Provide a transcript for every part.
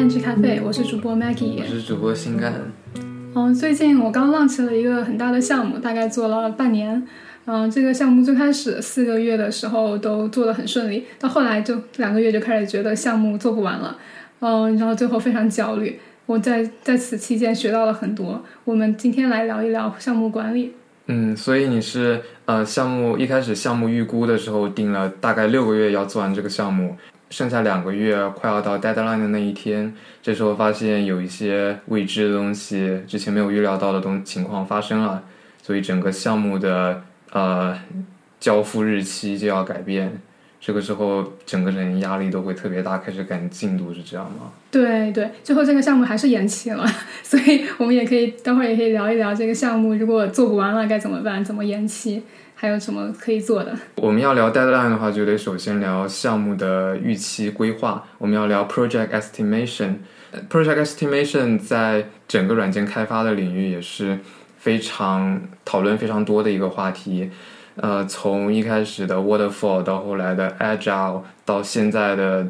好，欢迎来到 Angie 咖啡，我是主播 Maggie，我是主播心肝。嗯，最近我刚 launch 了一个很大的项目，大概做了半年。嗯，这个项目最开始四个月的时候都做得很顺利，到后来就两个月就开始觉得项目做不完了。嗯，然后最后非常焦虑。我在在此期间学到了很多。我们今天来聊一聊项目管理。嗯，所以你是呃，项目一开始项目预估的时候定了大概六个月要做完这个项目。剩下两个月，快要到 deadline 的那一天，这时候发现有一些未知的东西，之前没有预料到的东情况发生了，所以整个项目的呃交付日期就要改变。这个时候，整个人压力都会特别大，开始赶进度，是这样吗？对对，最后这个项目还是延期了，所以我们也可以待会儿也可以聊一聊这个项目，如果做不完了该怎么办，怎么延期。还有什么可以做的？我们要聊 deadline 的话，就得首先聊项目的预期规划。我们要聊 project estimation。project estimation 在整个软件开发的领域也是非常讨论非常多的一个话题。呃，从一开始的 waterfall 到后来的 agile，到现在的。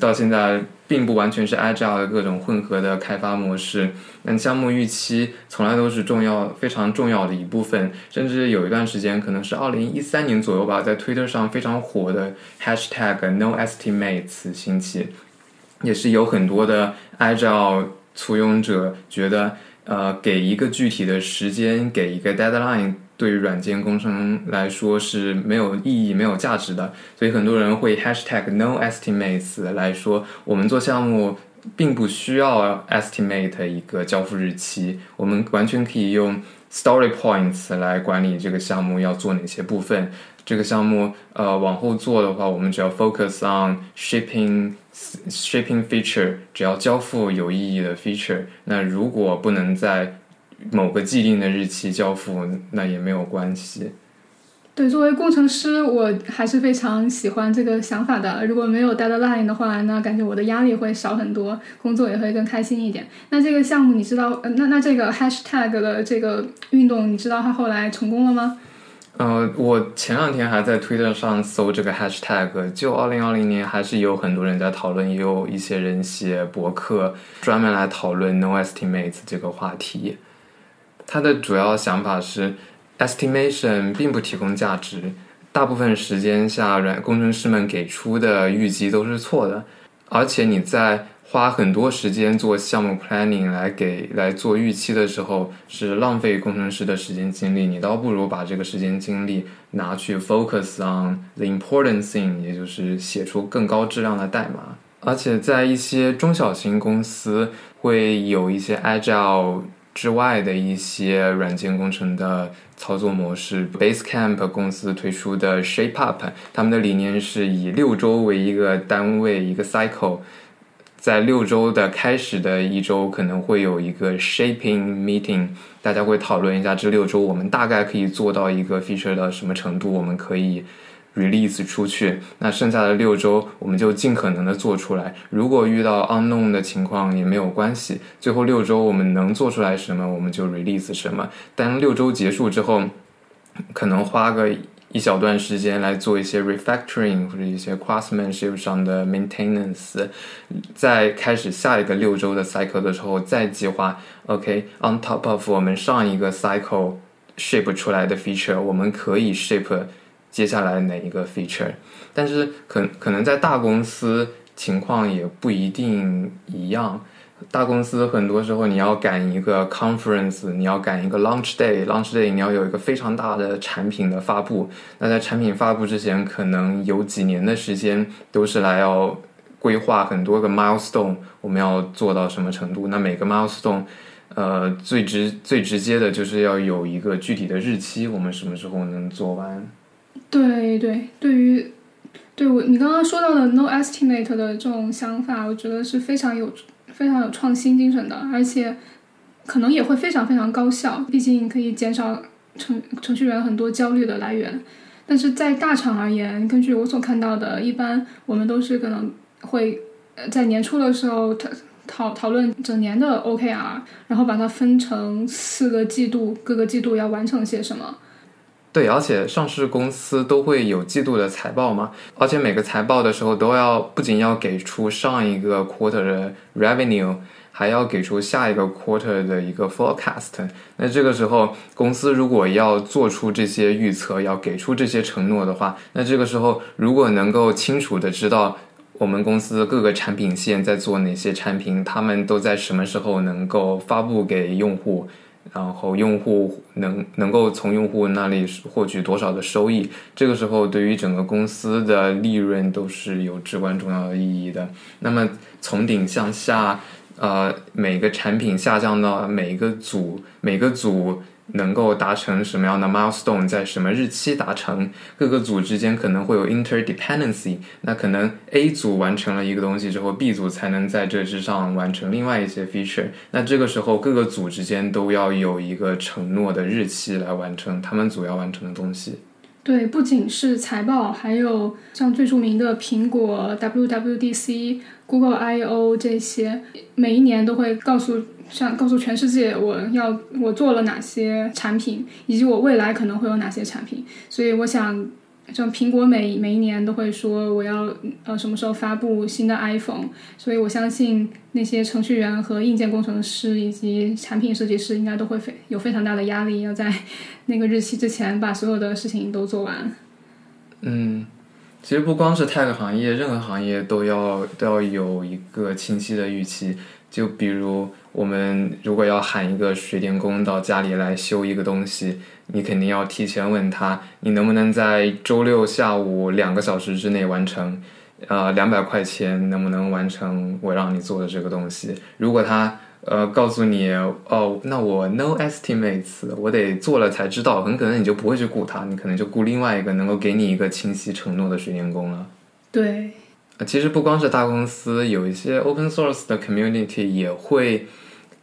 到现在并不完全是 agile 的各种混合的开发模式，但项目预期从来都是重要非常重要的一部分，甚至有一段时间可能是二零一三年左右吧，在 Twitter 上非常火的 hashtag No Estimates 兴起，也是有很多的 agile 簇拥者觉得，呃，给一个具体的时间，给一个 deadline。对于软件工程来说是没有意义、没有价值的，所以很多人会 hashtag no estimates 来说，我们做项目并不需要 estimate 一个交付日期，我们完全可以用 story points 来管理这个项目要做哪些部分。这个项目呃往后做的话，我们只要 focus on shipping shipping feature，只要交付有意义的 feature。那如果不能在某个既定的日期交付，那也没有关系。对，作为工程师，我还是非常喜欢这个想法的。如果没有 deadline 的话，那感觉我的压力会少很多，工作也会更开心一点。那这个项目，你知道，那那这个 hashtag 的这个运动，你知道它后来成功了吗？呃，我前两天还在 Twitter 上搜这个 hashtag，就二零二零年还是有很多人在讨论，也有一些人写博客专门来讨论 no estimates 这个话题。它的主要想法是，estimation 并不提供价值，大部分时间下，软工程师们给出的预计都是错的，而且你在花很多时间做项目 planning 来给来做预期的时候，是浪费工程师的时间精力，你倒不如把这个时间精力拿去 focus on the important thing，也就是写出更高质量的代码，而且在一些中小型公司会有一些 agile。之外的一些软件工程的操作模式，Basecamp 公司推出的 ShapeUp，他们的理念是以六周为一个单位，一个 cycle，在六周的开始的一周可能会有一个 Shaping Meeting，大家会讨论一下这六周我们大概可以做到一个 feature 的什么程度，我们可以。Release 出去，那剩下的六周我们就尽可能的做出来。如果遇到 unknown 的情况也没有关系，最后六周我们能做出来什么，我们就 release 什么。当六周结束之后，可能花个一小段时间来做一些 refactoring 或者一些 craftsmanship 上的 maintenance，在开始下一个六周的 cycle 的时候再计划。OK，on top of 我们上一个 cycle ship 出来的 feature，我们可以 ship。接下来哪一个 feature？但是可可能在大公司情况也不一定一样。大公司很多时候你要赶一个 conference，你要赶一个 launch day，launch day 你要有一个非常大的产品的发布。那在产品发布之前，可能有几年的时间都是来要规划很多个 milestone，我们要做到什么程度？那每个 milestone，呃，最直最直接的就是要有一个具体的日期，我们什么时候能做完？对对，对于对我你刚刚说到的 no estimate 的这种想法，我觉得是非常有非常有创新精神的，而且可能也会非常非常高效，毕竟可以减少程程序员很多焦虑的来源。但是在大厂而言，根据我所看到的，一般我们都是可能会在年初的时候讨讨讨论整年的 OKR，然后把它分成四个季度，各个季度要完成些什么。对，而且上市公司都会有季度的财报嘛，而且每个财报的时候都要不仅要给出上一个 quarter 的 revenue，还要给出下一个 quarter 的一个 forecast。那这个时候，公司如果要做出这些预测，要给出这些承诺的话，那这个时候如果能够清楚的知道我们公司各个产品线在做哪些产品，他们都在什么时候能够发布给用户。然后用户能能够从用户那里获取多少的收益，这个时候对于整个公司的利润都是有至关重要的意义的。那么从顶向下，呃，每个产品下降到每一个组，每个组。能够达成什么样的 milestone，在什么日期达成？各个组之间可能会有 interdependency。那可能 A 组完成了一个东西之后，B 组才能在这之上完成另外一些 feature。那这个时候，各个组之间都要有一个承诺的日期来完成他们组要完成的东西。对，不仅是财报，还有像最著名的苹果 WWDC、Google I/O 这些，每一年都会告诉。像告诉全世界我要我做了哪些产品，以及我未来可能会有哪些产品。所以我想，像苹果每每一年都会说我要呃什么时候发布新的 iPhone。所以我相信那些程序员和硬件工程师以及产品设计师应该都会非有非常大的压力，要在那个日期之前把所有的事情都做完。嗯，其实不光是 tech 行业，任何行业都要都要有一个清晰的预期。就比如，我们如果要喊一个水电工到家里来修一个东西，你肯定要提前问他，你能不能在周六下午两个小时之内完成？呃，两百块钱能不能完成我让你做的这个东西？如果他呃告诉你，哦，那我 no estimates，我得做了才知道，很可能你就不会去雇他，你可能就雇另外一个能够给你一个清晰承诺的水电工了。对。其实不光是大公司，有一些 open source 的 community 也会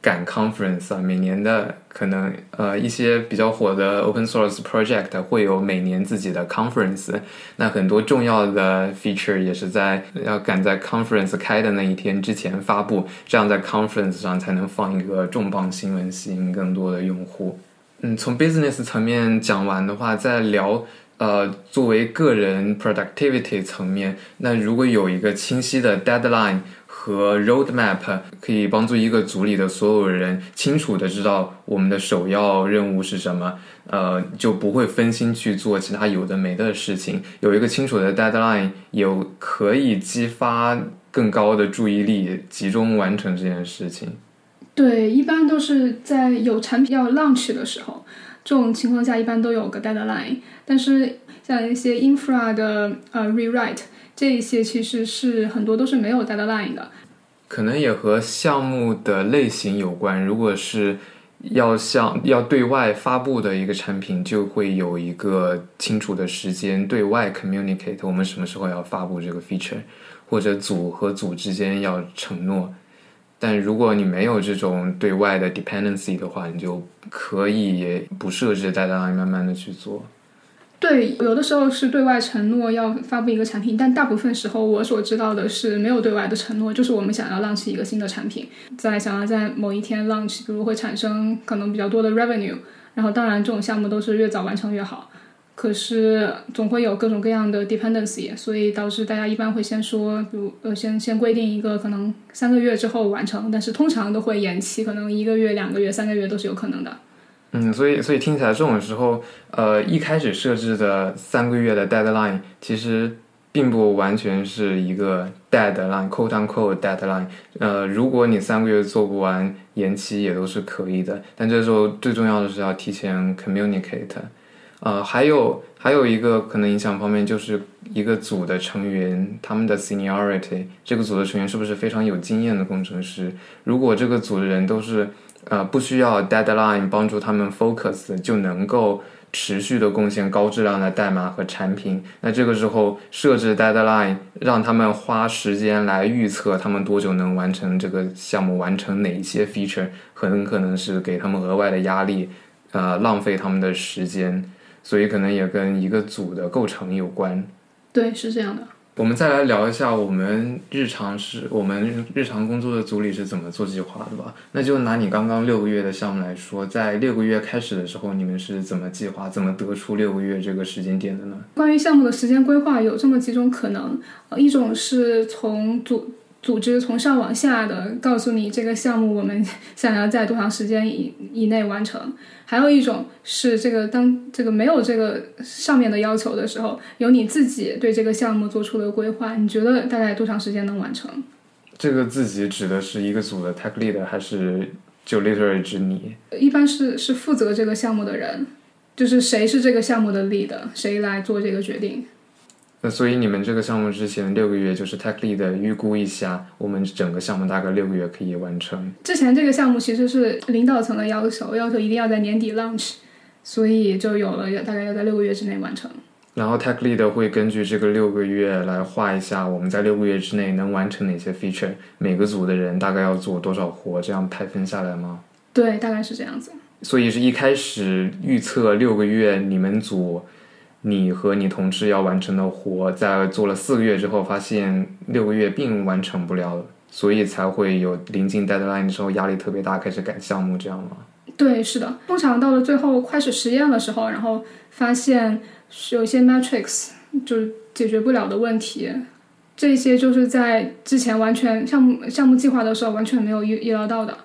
赶 conference 啊。每年的可能呃一些比较火的 open source project 会有每年自己的 conference。那很多重要的 feature 也是在要赶在 conference 开的那一天之前发布，这样在 conference 上才能放一个重磅新闻，吸引更多的用户。嗯，从 business 层面讲完的话，再聊。呃，作为个人 productivity 层面，那如果有一个清晰的 deadline 和 roadmap，可以帮助一个组里的所有人清楚的知道我们的首要任务是什么，呃，就不会分心去做其他有的没的事情。有一个清楚的 deadline，有可以激发更高的注意力，集中完成这件事情。对，一般都是在有产品要 launch 的时候。这种情况下一般都有个 deadline，但是像一些 infra 的呃 rewrite 这一些其实是很多都是没有 deadline 的。可能也和项目的类型有关。如果是要向要对外发布的一个产品，就会有一个清楚的时间对外 communicate 我们什么时候要发布这个 feature，或者组和组之间要承诺。但如果你没有这种对外的 dependency 的话，你就可以不设置 deadline，慢慢的去做。对，有的时候是对外承诺要发布一个产品，但大部分时候我所知道的是没有对外的承诺，就是我们想要 launch 一个新的产品，在想要在某一天 launch，比如会产生可能比较多的 revenue，然后当然这种项目都是越早完成越好。可是总会有各种各样的 dependency，所以导致大家一般会先说，比如呃，先先规定一个可能三个月之后完成，但是通常都会延期，可能一个月、两个月、三个月都是有可能的。嗯，所以所以听起来这种时候，呃，一开始设置的三个月的 deadline 其实并不完全是一个 deadline，quote unquote deadline。呃，如果你三个月做不完，延期也都是可以的。但这时候最重要的是要提前 communicate。呃，还有还有一个可能影响方面，就是一个组的成员他们的 seniority，这个组的成员是不是非常有经验的工程师？如果这个组的人都是呃不需要 deadline 帮助他们 focus 就能够持续的贡献高质量的代码和产品，那这个时候设置 deadline 让他们花时间来预测他们多久能完成这个项目，完成哪一些 feature，很可能是给他们额外的压力，呃，浪费他们的时间。所以可能也跟一个组的构成有关。对，是这样的。我们再来聊一下我们日常是我们日常工作的组里是怎么做计划的吧。那就拿你刚刚六个月的项目来说，在六个月开始的时候，你们是怎么计划、怎么得出六个月这个时间点的呢？关于项目的时间规划，有这么几种可能，呃，一种是从组组织从上往下的告诉你这个项目我们 想要在多长时间以以内完成，还有一种是这个当这个没有这个上面的要求的时候，由你自己对这个项目做出的规划，你觉得大概多长时间能完成？这个自己指的是一个组的 tech lead，还是就 literally 指你？一般是是负责这个项目的人，就是谁是这个项目的 lead，谁来做这个决定。那所以你们这个项目之前六个月就是 tech lead 预估一下，我们整个项目大概六个月可以完成。之前这个项目其实是领导层的要求，要求一定要在年底 launch，所以就有了要大概要在六个月之内完成。然后 tech lead 会根据这个六个月来画一下我们在六个月之内能完成哪些 feature，每个组的人大概要做多少活，这样派分下来吗？对，大概是这样子。所以是一开始预测六个月你们组。你和你同事要完成的活，在做了四个月之后，发现六个月并完成不了，所以才会有临近 deadline 的时候压力特别大，开始赶项目，这样吗？对，是的。通常到了最后开始实验的时候，然后发现有一些 metrics 就是解决不了的问题，这些就是在之前完全项目项目计划的时候完全没有预预料到的。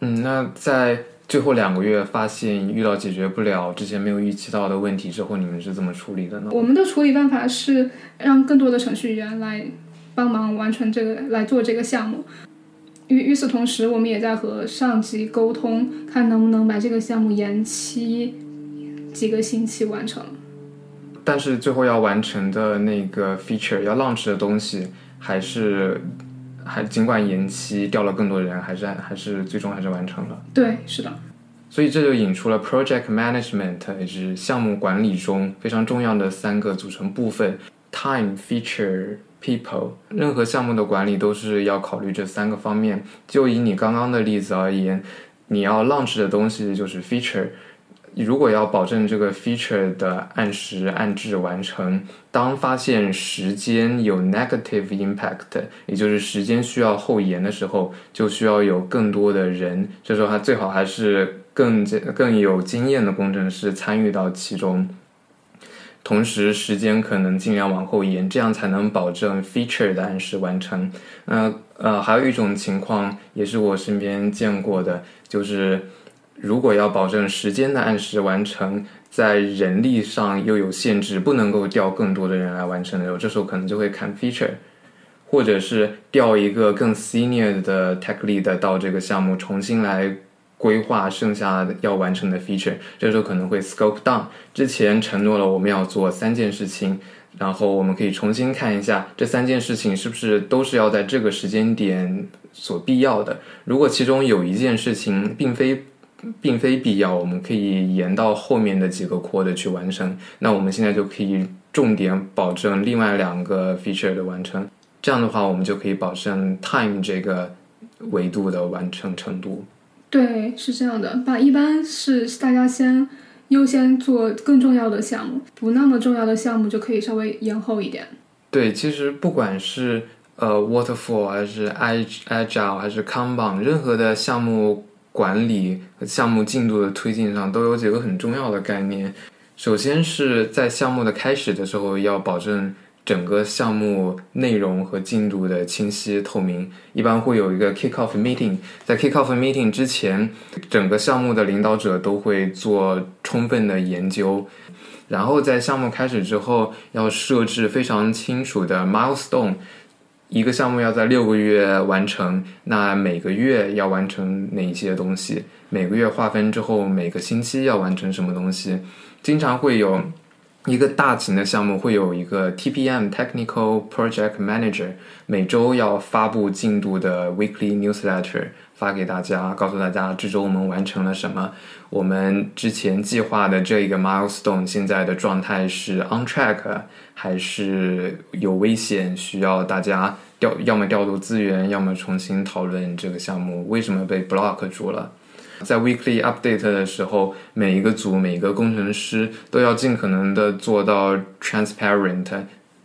嗯，那在。最后两个月发现遇到解决不了之前没有预期到的问题之后，你们是怎么处理的呢？我们的处理办法是让更多的程序员来帮忙完成这个来做这个项目。与与此同时，我们也在和上级沟通，看能不能把这个项目延期几个星期完成。但是最后要完成的那个 feature 要 launch 的东西，还是还尽管延期调了更多人，还是还是最终还是完成了。对，是的。所以这就引出了 project management，也是项目管理中非常重要的三个组成部分：time、feature、people。任何项目的管理都是要考虑这三个方面。就以你刚刚的例子而言，你要 launch 的东西就是 feature。如果要保证这个 feature 的按时按质完成，当发现时间有 negative impact，也就是时间需要后延的时候，就需要有更多的人。这时候还最好还是。更更有经验的工程师参与到其中，同时时间可能尽量往后延，这样才能保证 feature 的按时完成。呃呃，还有一种情况也是我身边见过的，就是如果要保证时间的按时完成，在人力上又有限制，不能够调更多的人来完成的时候，这时候可能就会看 feature，或者是调一个更 senior 的 tech lead 到这个项目重新来。规划剩下要完成的 feature，这时候可能会 scope down。之前承诺了我们要做三件事情，然后我们可以重新看一下这三件事情是不是都是要在这个时间点所必要的。如果其中有一件事情并非并非必要，我们可以延到后面的几个 quarter 去完成。那我们现在就可以重点保证另外两个 feature 的完成。这样的话，我们就可以保证 time 这个维度的完成程度。对，是这样的，把一般是大家先优先做更重要的项目，不那么重要的项目就可以稍微延后一点。对，其实不管是呃 waterfall 还是 agile 还是 kanban，任何的项目管理项目进度的推进上都有几个很重要的概念。首先是在项目的开始的时候要保证。整个项目内容和进度的清晰透明，一般会有一个 kick off meeting。在 kick off meeting 之前，整个项目的领导者都会做充分的研究，然后在项目开始之后，要设置非常清楚的 milestone。一个项目要在六个月完成，那每个月要完成哪些东西？每个月划分之后，每个星期要完成什么东西？经常会有。一个大型的项目会有一个 TPM Technical Project Manager，每周要发布进度的 Weekly Newsletter 发给大家，告诉大家这周我们完成了什么，我们之前计划的这一个 Milestone 现在的状态是 On Track 还是有危险，需要大家调要么调度资源，要么重新讨论这个项目为什么被 block 住了。在 weekly update 的时候，每一个组、每个工程师都要尽可能的做到 transparent，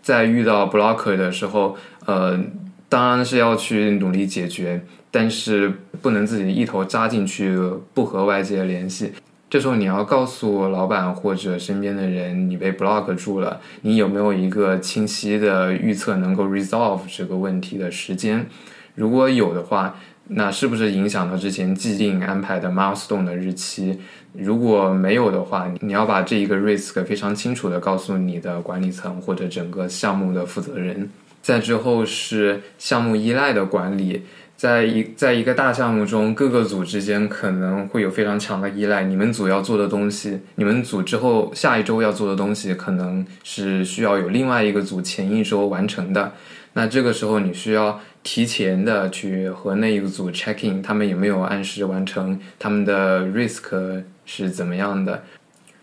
在遇到 blocker 的时候，呃，当然是要去努力解决，但是不能自己一头扎进去，不和外界联系。这时候你要告诉老板或者身边的人，你被 block 住了，你有没有一个清晰的预测能够 resolve 这个问题的时间？如果有的话，那是不是影响了之前既定安排的 milestone 的日期？如果没有的话，你要把这一个 risk 非常清楚的告诉你的管理层或者整个项目的负责人。再之后是项目依赖的管理。在一在一个大项目中，各个组之间可能会有非常强的依赖。你们组要做的东西，你们组之后下一周要做的东西，可能是需要有另外一个组前一周完成的。那这个时候，你需要提前的去和那一个组 check in，他们有没有按时完成，他们的 risk 是怎么样的。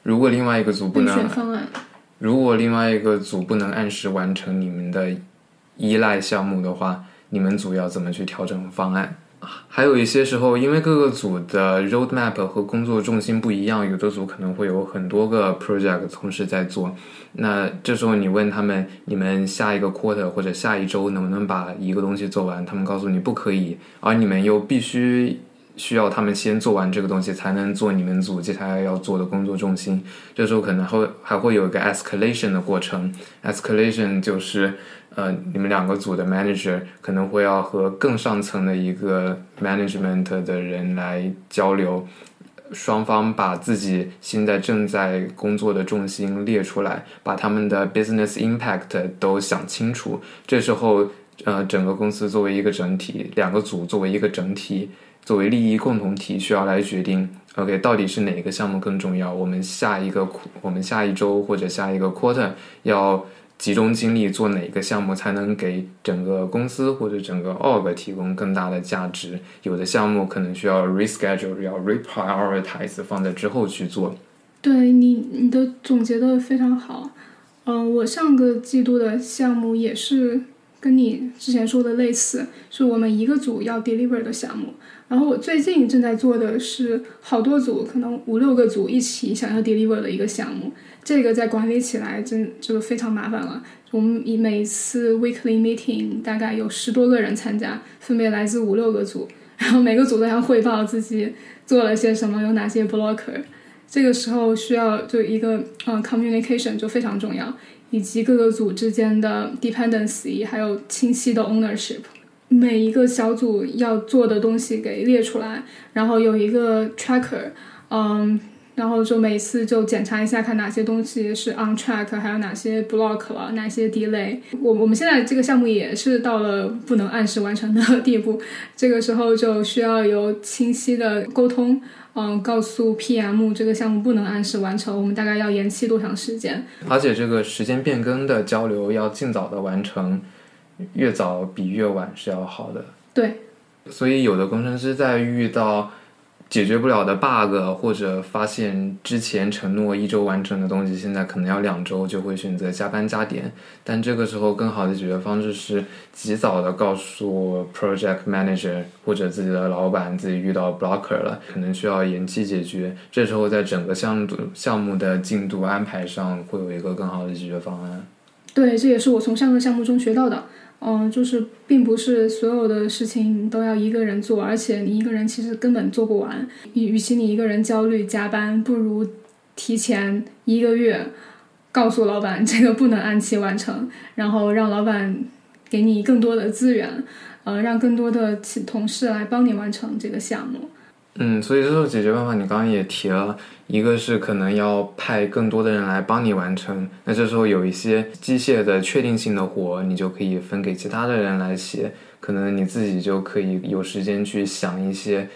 如果另外一个组不能，如果另外一个组不能按时完成你们的依赖项目的话。你们组要怎么去调整方案？还有一些时候，因为各个组的 roadmap 和工作重心不一样，有的组可能会有很多个 project 同时在做。那这时候你问他们，你们下一个 quarter 或者下一周能不能把一个东西做完？他们告诉你不可以，而你们又必须需要他们先做完这个东西，才能做你们组接下来要做的工作重心。这时候可能会还会有一个 escalation 的过程，escalation 就是。呃，你们两个组的 manager 可能会要和更上层的一个 management 的人来交流，双方把自己现在正在工作的重心列出来，把他们的 business impact 都想清楚。这时候，呃，整个公司作为一个整体，两个组作为一个整体，作为利益共同体，需要来决定，OK，到底是哪个项目更重要？我们下一个，我们下一周或者下一个 quarter 要。集中精力做哪个项目才能给整个公司或者整个 org 提供更大的价值？有的项目可能需要 reschedule，要 reprioritize 放在之后去做。对你，你的总结的非常好。嗯，我上个季度的项目也是跟你之前说的类似，是我们一个组要 deliver 的项目。然后我最近正在做的是好多组，可能五六个组一起想要 deliver 的一个项目。这个在管理起来真就非常麻烦了。我们以每次 weekly meeting 大概有十多个人参加，分别来自五六个组，然后每个组都要汇报自己做了些什么，有哪些 blocker。这个时候需要就一个嗯 communication 就非常重要，以及各个组之间的 dependency，还有清晰的 ownership。每一个小组要做的东西给列出来，然后有一个 tracker，嗯。然后就每次就检查一下，看哪些东西是 on track，还有哪些 block 了，哪些 delay。我我们现在这个项目也是到了不能按时完成的地步，这个时候就需要有清晰的沟通，嗯，告诉 PM 这个项目不能按时完成，我们大概要延期多长时间。而且这个时间变更的交流要尽早的完成，越早比越晚是要好的。对。所以有的工程师在遇到。解决不了的 bug，或者发现之前承诺一周完成的东西，现在可能要两周，就会选择加班加点。但这个时候，更好的解决方式是及早的告诉 project manager 或者自己的老板，自己遇到 blocker 了，可能需要延期解决。这时候，在整个项目项目的进度安排上，会有一个更好的解决方案。对，这也是我从上个项目中学到的。嗯，就是并不是所有的事情都要一个人做，而且你一个人其实根本做不完。与与其你一个人焦虑加班，不如提前一个月告诉老板这个不能按期完成，然后让老板给你更多的资源，呃，让更多的同事来帮你完成这个项目。嗯，所以这种解决办法你刚刚也提了，一个是可能要派更多的人来帮你完成，那这时候有一些机械的确定性的活，你就可以分给其他的人来写，可能你自己就可以有时间去想一些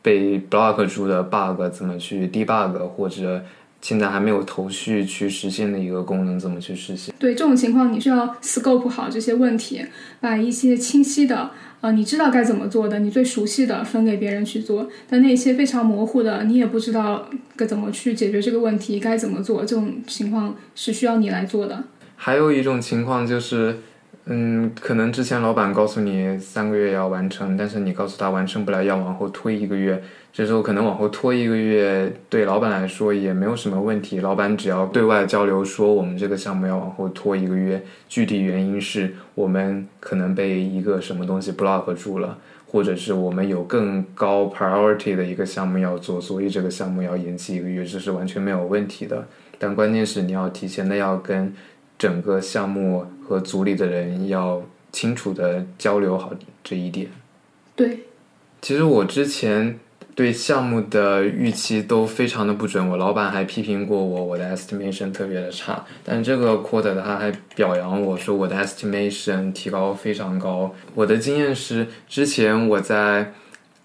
被 block 住的 bug 怎么去 debug，或者现在还没有头绪去实现的一个功能怎么去实现。对这种情况，你需要 scope 好这些问题，把一些清晰的。呃，你知道该怎么做的，你最熟悉的分给别人去做，但那些非常模糊的，你也不知道该怎么去解决这个问题，该怎么做，这种情况是需要你来做的。还有一种情况就是，嗯，可能之前老板告诉你三个月要完成，但是你告诉他完成不了，要往后推一个月。这时候可能往后拖一个月，对老板来说也没有什么问题。老板只要对外交流说我们这个项目要往后拖一个月，具体原因是我们可能被一个什么东西 block 住了，或者是我们有更高 priority 的一个项目要做，所以这个项目要延期一个月，这是完全没有问题的。但关键是你要提前的要跟整个项目和组里的人要清楚的交流好这一点。对，其实我之前。对项目的预期都非常的不准，我老板还批评过我，我的 estimation 特别的差。但这个 quarter 他还表扬我说我的 estimation 提高非常高。我的经验是，之前我在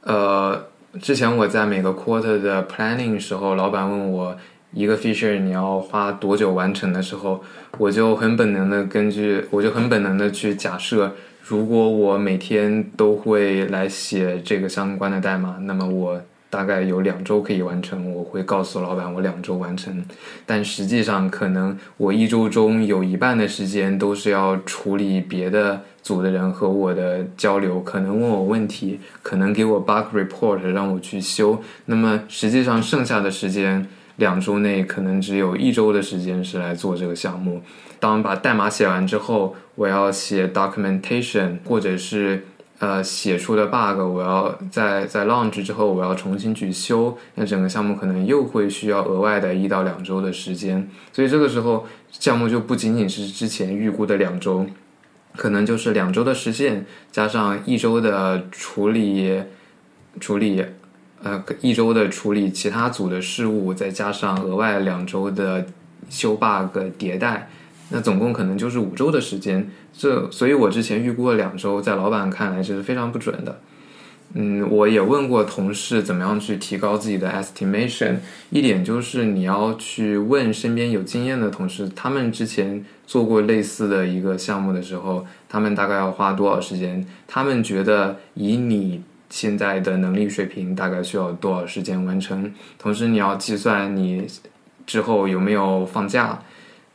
呃，之前我在每个 quarter 的 planning 时候，老板问我一个 feature 你要花多久完成的时候，我就很本能的根据，我就很本能的去假设。如果我每天都会来写这个相关的代码，那么我大概有两周可以完成。我会告诉老板我两周完成，但实际上可能我一周中有一半的时间都是要处理别的组的人和我的交流，可能问我问题，可能给我 bug report 让我去修。那么实际上剩下的时间两周内可能只有一周的时间是来做这个项目。当把代码写完之后，我要写 documentation，或者是呃写出的 bug，我要在在 launch 之后我要重新去修，那整个项目可能又会需要额外的一到两周的时间。所以这个时候项目就不仅仅是之前预估的两周，可能就是两周的实现加上一周的处理处理呃一周的处理其他组的事务，再加上额外两周的修 bug 迭代。那总共可能就是五周的时间，这所以我之前预估了两周，在老板看来这是非常不准的。嗯，我也问过同事怎么样去提高自己的 estimation，一点就是你要去问身边有经验的同事，他们之前做过类似的一个项目的时候，他们大概要花多少时间？他们觉得以你现在的能力水平，大概需要多少时间完成？同时你要计算你之后有没有放假。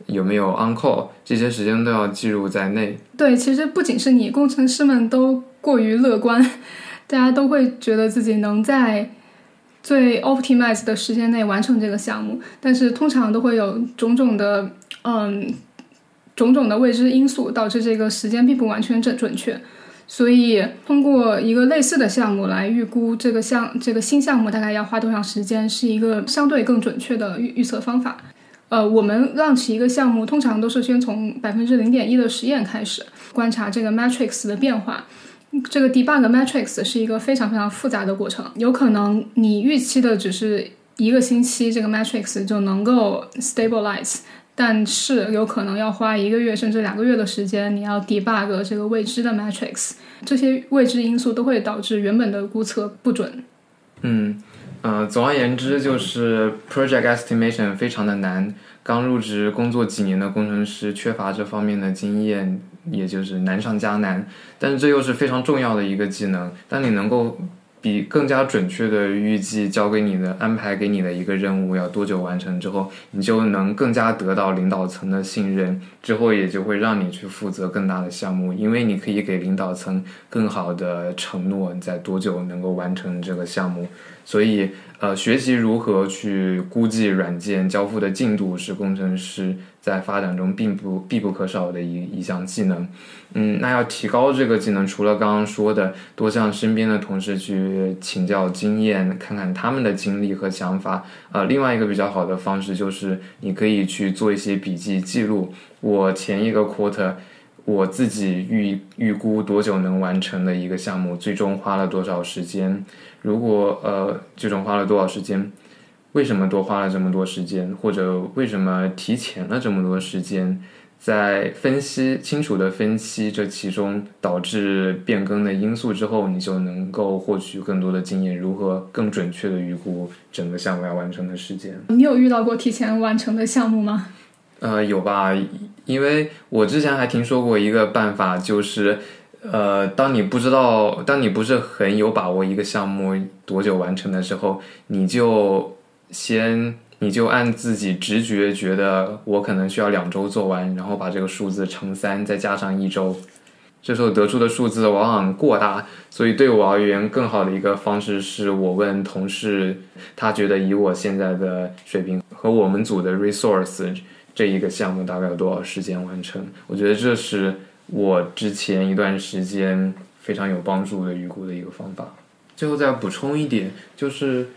有没有 on call 这些时间都要计入在内。对，其实不仅是你，工程师们都过于乐观，大家都会觉得自己能在最 optimize 的时间内完成这个项目，但是通常都会有种种的嗯种种的未知因素导致这个时间并不完全准准确。所以通过一个类似的项目来预估这个项这个新项目大概要花多长时间，是一个相对更准确的预预测方法。呃，我们 launch 一个项目，通常都是先从百分之零点一的实验开始，观察这个 matrix 的变化。这个 debug matrix 是一个非常非常复杂的过程，有可能你预期的只是一个星期，这个 matrix 就能够 stabilize，但是有可能要花一个月甚至两个月的时间，你要 debug 这个未知的 matrix，这些未知因素都会导致原本的估测不准。嗯。呃，总而言之，就是 project estimation 非常的难。刚入职工作几年的工程师缺乏这方面的经验，也就是难上加难。但是这又是非常重要的一个技能。当你能够比更加准确的预计交给你的安排给你的一个任务要多久完成之后，你就能更加得到领导层的信任。之后也就会让你去负责更大的项目，因为你可以给领导层更好的承诺你，在多久能够完成这个项目。所以，呃，学习如何去估计软件交付的进度，是工程师在发展中并不必不可少的一一项技能。嗯，那要提高这个技能，除了刚刚说的多向身边的同事去请教经验，看看他们的经历和想法，呃，另外一个比较好的方式就是你可以去做一些笔记记录。我前一个 quarter。我自己预预估多久能完成的一个项目，最终花了多少时间？如果呃，最终花了多少时间？为什么多花了这么多时间？或者为什么提前了这么多时间？在分析清楚的分析这其中导致变更的因素之后，你就能够获取更多的经验，如何更准确的预估整个项目要完成的时间？你有遇到过提前完成的项目吗？呃，有吧，因为我之前还听说过一个办法，就是，呃，当你不知道，当你不是很有把握一个项目多久完成的时候，你就先你就按自己直觉觉得我可能需要两周做完，然后把这个数字乘三，再加上一周，这时候得出的数字往往过大，所以对我而言，更好的一个方式是我问同事，他觉得以我现在的水平和我们组的 resource 这一个项目大概有多少时间完成？我觉得这是我之前一段时间非常有帮助的预估的一个方法。最后再补充一点，就是。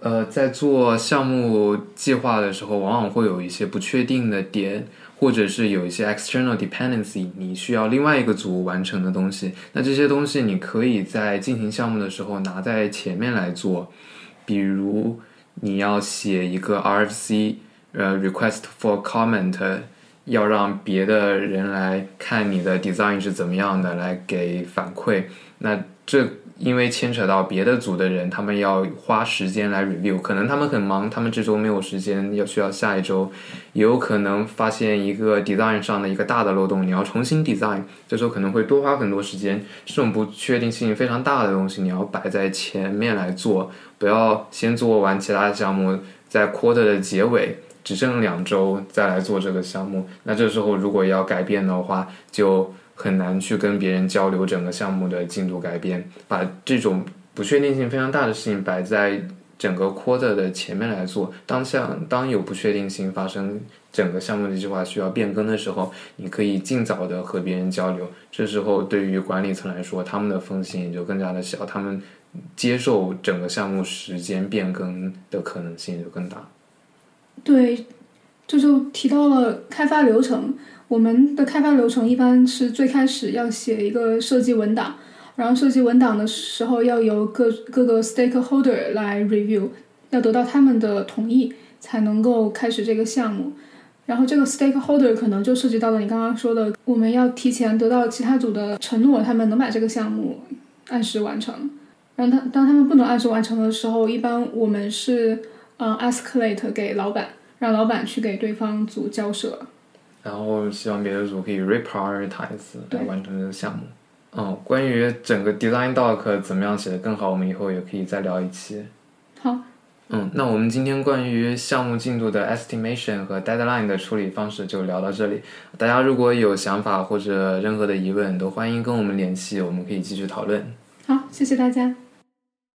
呃，在做项目计划的时候，往往会有一些不确定的点，或者是有一些 external dependency，你需要另外一个组完成的东西。那这些东西你可以在进行项目的时候拿在前面来做，比如你要写一个 RFC，呃，request for comment，要让别的人来看你的 design 是怎么样的，来给反馈。那这因为牵扯到别的组的人，他们要花时间来 review，可能他们很忙，他们这周没有时间，要需要下一周，也有可能发现一个 design 上的一个大的漏洞，你要重新 design，这时候可能会多花很多时间。这种不确定性非常大的东西，你要摆在前面来做，不要先做完其他的项目，在 quarter 的结尾只剩两周再来做这个项目。那这时候如果要改变的话，就。很难去跟别人交流整个项目的进度改变，把这种不确定性非常大的事情摆在整个 quarter 的前面来做。当下当有不确定性发生，整个项目的计划需要变更的时候，你可以尽早的和别人交流。这时候对于管理层来说，他们的风险也就更加的小，他们接受整个项目时间变更的可能性就更大。对，这就提到了开发流程。我们的开发流程一般是最开始要写一个设计文档，然后设计文档的时候要由各各个 stakeholder 来 review，要得到他们的同意才能够开始这个项目。然后这个 stakeholder 可能就涉及到了你刚刚说的，我们要提前得到其他组的承诺，他们能把这个项目按时完成。然后他当他们不能按时完成的时候，一般我们是嗯 escalate 给老板，让老板去给对方组交涉。然后希望别的组可以 reprioritize 来完成这个项目。嗯，关于整个 design doc 怎么样写的更好，我们以后也可以再聊一期。好。嗯，那我们今天关于项目进度的 estimation 和 deadline 的处理方式就聊到这里。大家如果有想法或者任何的疑问，都欢迎跟我们联系，我们可以继续讨论。好，谢谢大家。